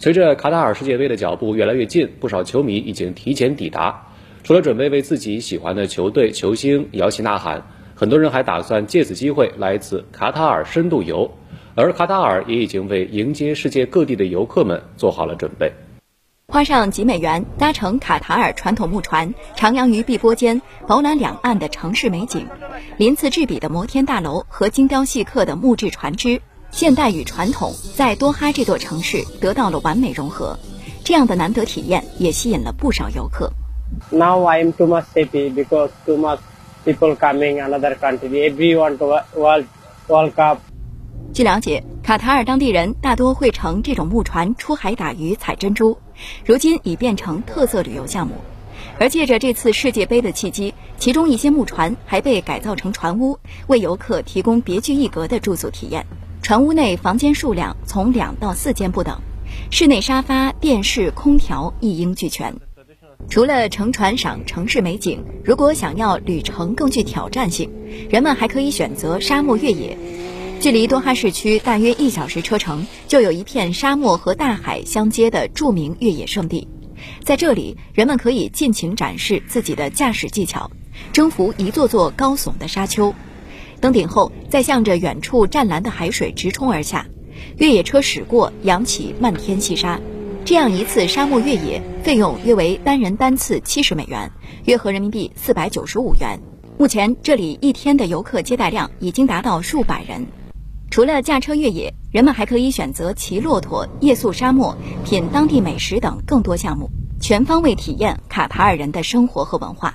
随着卡塔尔世界杯的脚步越来越近，不少球迷已经提前抵达。除了准备为自己喜欢的球队球星摇旗呐喊，很多人还打算借此机会来一次卡塔尔深度游。而卡塔尔也已经为迎接世界各地的游客们做好了准备。花上几美元，搭乘卡塔尔传统木船，徜徉于碧波间，饱览两岸的城市美景。鳞次栉比的摩天大楼和精雕细刻的木质船只，现代与传统在多哈这座城市得到了完美融合。这样的难得体验也吸引了不少游客。Now I am too much happy because too much people coming another country. Everyone to World World Cup. 据了解，卡塔尔当地人大多会乘这种木船出海打鱼、采珍珠，如今已变成特色旅游项目。而借着这次世界杯的契机，其中一些木船还被改造成船屋，为游客提供别具一格的住宿体验。船屋内房间数量从两到四间不等，室内沙发、电视、空调一应俱全。除了乘船赏城市美景，如果想要旅程更具挑战性，人们还可以选择沙漠越野。距离多哈市区大约一小时车程，就有一片沙漠和大海相接的著名越野圣地。在这里，人们可以尽情展示自己的驾驶技巧，征服一座座高耸的沙丘。登顶后，再向着远处湛蓝的海水直冲而下。越野车驶过，扬起漫天细沙。这样一次沙漠越野，费用约为单人单次七十美元，约合人民币四百九十五元。目前，这里一天的游客接待量已经达到数百人。除了驾车越野，人们还可以选择骑骆驼、夜宿沙漠、品当地美食等更多项目，全方位体验卡塔尔人的生活和文化。